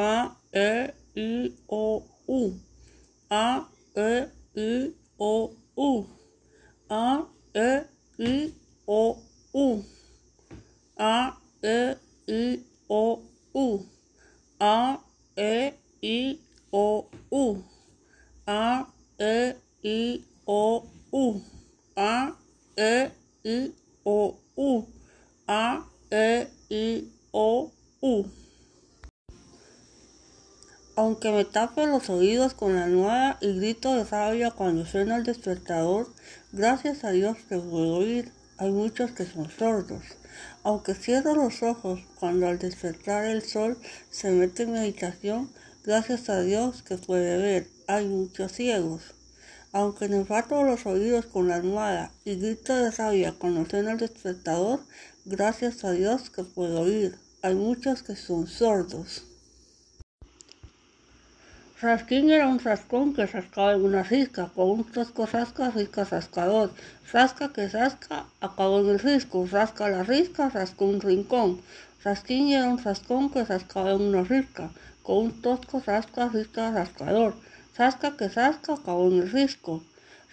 A, E, I, O, U. A, E, I, O, U. A, E, I, O, U. A, E, I, O, U. A, E, I, O, U. A, E, I, O, U. A, E, I, O, U. A, E, I, O, U. Aunque me tape los oídos con la almohada y grito de rabia cuando suena el despertador, gracias a Dios que puedo oír. Hay muchos que son sordos. Aunque cierro los ojos cuando al despertar el sol se mete en meditación, gracias a Dios que puede ver. Hay muchos ciegos. Aunque me fato los oídos con la almohada y grito de rabia cuando suena el despertador, gracias a Dios que puedo oír. Hay muchos que son sordos. Rasquín era un rascón que rascaba en una risca, con un trosco rasca, risca rascador. Rasca que rasca, acabó en el risco. Rasca la risca, rascó un rincón. Rasquín era un rascón que rascaba en una risca, con un tosco rasca, risca rascador. Rasca que rasca, acabó en el risco.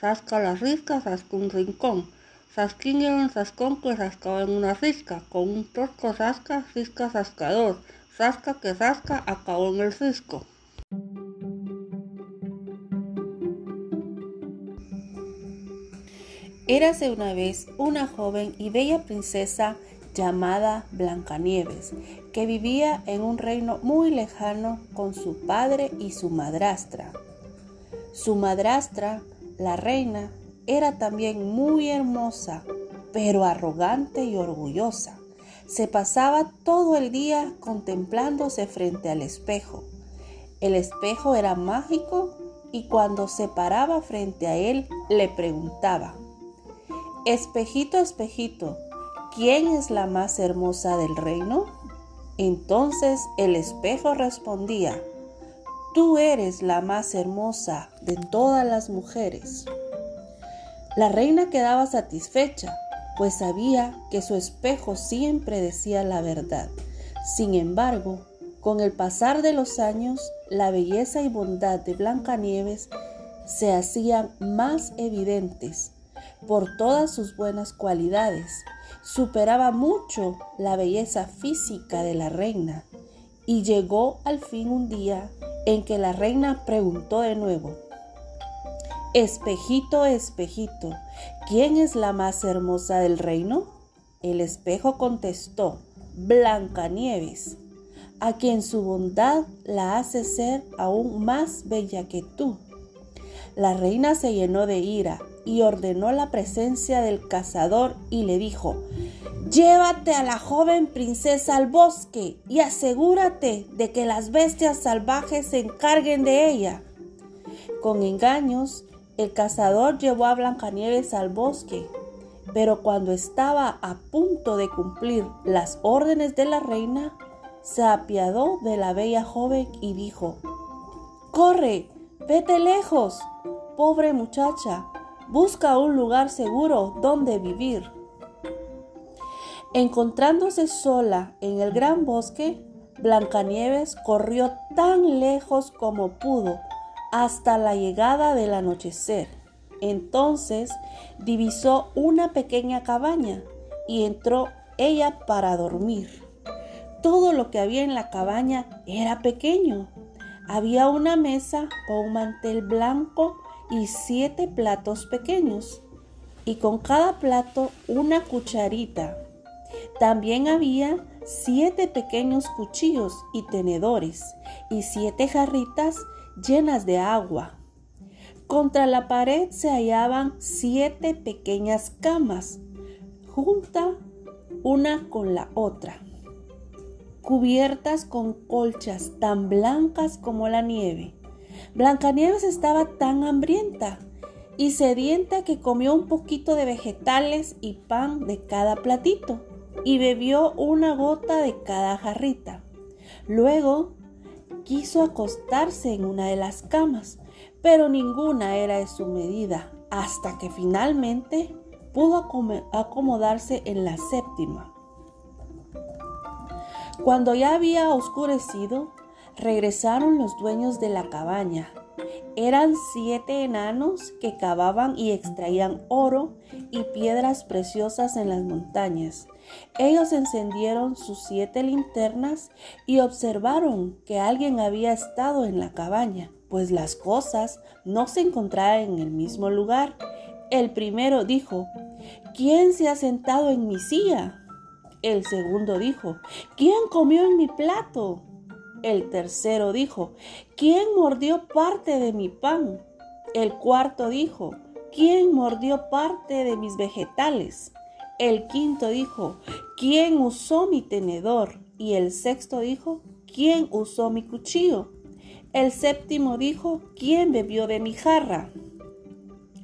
Rasca la risca, rascó un rincón. Rasquín era un rascón que rascaba en una risca, con un tosco rasca, risca rascador. Rasca que rasca, acabó en el risco. Érase una vez una joven y bella princesa llamada Blancanieves, que vivía en un reino muy lejano con su padre y su madrastra. Su madrastra, la reina, era también muy hermosa, pero arrogante y orgullosa. Se pasaba todo el día contemplándose frente al espejo. El espejo era mágico y cuando se paraba frente a él le preguntaba, Espejito, espejito, ¿quién es la más hermosa del reino? Entonces el espejo respondía, Tú eres la más hermosa de todas las mujeres. La reina quedaba satisfecha, pues sabía que su espejo siempre decía la verdad. Sin embargo, con el pasar de los años, la belleza y bondad de Blancanieves se hacían más evidentes por todas sus buenas cualidades. Superaba mucho la belleza física de la reina. Y llegó al fin un día en que la reina preguntó de nuevo, Espejito, espejito, ¿quién es la más hermosa del reino? El espejo contestó, Blancanieves, a quien su bondad la hace ser aún más bella que tú. La reina se llenó de ira y ordenó la presencia del cazador y le dijo, Llévate a la joven princesa al bosque y asegúrate de que las bestias salvajes se encarguen de ella. Con engaños, el cazador llevó a Blancanieves al bosque, pero cuando estaba a punto de cumplir las órdenes de la reina, se apiadó de la bella joven y dijo, Corre, vete lejos, pobre muchacha, busca un lugar seguro donde vivir. Encontrándose sola en el gran bosque, Blancanieves corrió tan lejos como pudo hasta la llegada del anochecer. Entonces divisó una pequeña cabaña y entró ella para dormir. Todo lo que había en la cabaña era pequeño. Había una mesa con un mantel blanco y siete platos pequeños, y con cada plato una cucharita. También había siete pequeños cuchillos y tenedores, y siete jarritas llenas de agua. Contra la pared se hallaban siete pequeñas camas, junta una con la otra, cubiertas con colchas tan blancas como la nieve. Blancanieves estaba tan hambrienta y sedienta que comió un poquito de vegetales y pan de cada platito y bebió una gota de cada jarrita. Luego quiso acostarse en una de las camas, pero ninguna era de su medida, hasta que finalmente pudo acomodarse en la séptima. Cuando ya había oscurecido, Regresaron los dueños de la cabaña. Eran siete enanos que cavaban y extraían oro y piedras preciosas en las montañas. Ellos encendieron sus siete linternas y observaron que alguien había estado en la cabaña, pues las cosas no se encontraban en el mismo lugar. El primero dijo, ¿quién se ha sentado en mi silla? El segundo dijo, ¿quién comió en mi plato? El tercero dijo, ¿quién mordió parte de mi pan? El cuarto dijo, ¿quién mordió parte de mis vegetales? El quinto dijo, ¿quién usó mi tenedor? Y el sexto dijo, ¿quién usó mi cuchillo? El séptimo dijo, ¿quién bebió de mi jarra?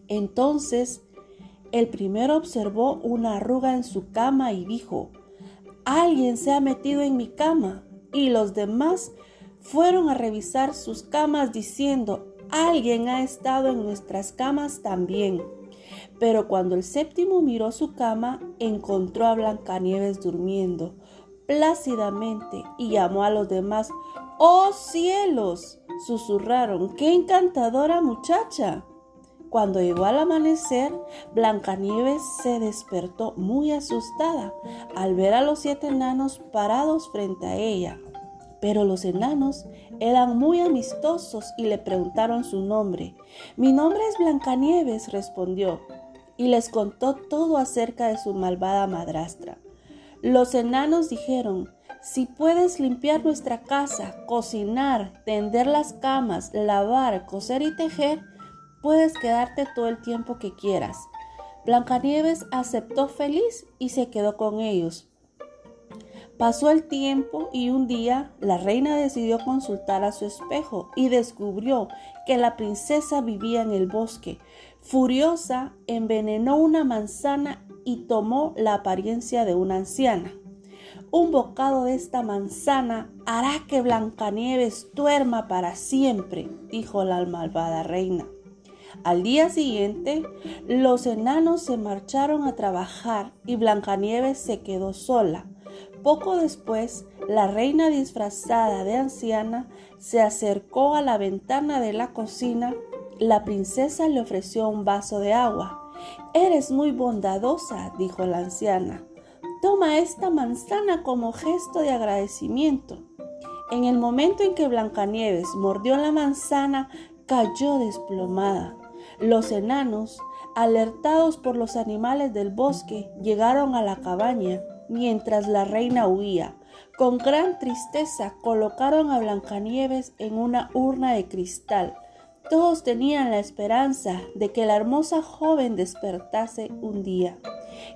Entonces el primero observó una arruga en su cama y dijo, alguien se ha metido en mi cama. Y los demás fueron a revisar sus camas diciendo, alguien ha estado en nuestras camas también. Pero cuando el séptimo miró su cama, encontró a Blancanieves durmiendo plácidamente y llamó a los demás, ¡Oh cielos! susurraron, ¡qué encantadora muchacha! Cuando llegó al amanecer, Blancanieves se despertó muy asustada al ver a los siete enanos parados frente a ella. Pero los enanos eran muy amistosos y le preguntaron su nombre. Mi nombre es Blancanieves, respondió, y les contó todo acerca de su malvada madrastra. Los enanos dijeron, si puedes limpiar nuestra casa, cocinar, tender las camas, lavar, coser y tejer, Puedes quedarte todo el tiempo que quieras. Blancanieves aceptó feliz y se quedó con ellos. Pasó el tiempo y un día la reina decidió consultar a su espejo y descubrió que la princesa vivía en el bosque. Furiosa, envenenó una manzana y tomó la apariencia de una anciana. Un bocado de esta manzana hará que Blancanieves duerma para siempre, dijo la malvada reina. Al día siguiente, los enanos se marcharon a trabajar y Blancanieves se quedó sola. Poco después, la reina disfrazada de anciana se acercó a la ventana de la cocina. La princesa le ofreció un vaso de agua. Eres muy bondadosa, dijo la anciana. Toma esta manzana como gesto de agradecimiento. En el momento en que Blancanieves mordió la manzana, cayó desplomada. Los enanos, alertados por los animales del bosque, llegaron a la cabaña mientras la reina huía. Con gran tristeza colocaron a Blancanieves en una urna de cristal. Todos tenían la esperanza de que la hermosa joven despertase un día.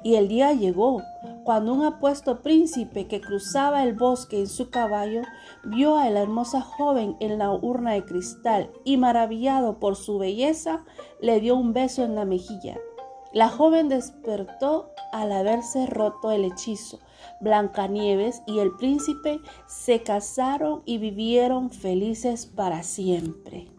Y el día llegó, cuando un apuesto príncipe que cruzaba el bosque en su caballo vio a la hermosa joven en la urna de cristal y maravillado por su belleza le dio un beso en la mejilla. La joven despertó al haberse roto el hechizo. Blancanieves y el príncipe se casaron y vivieron felices para siempre.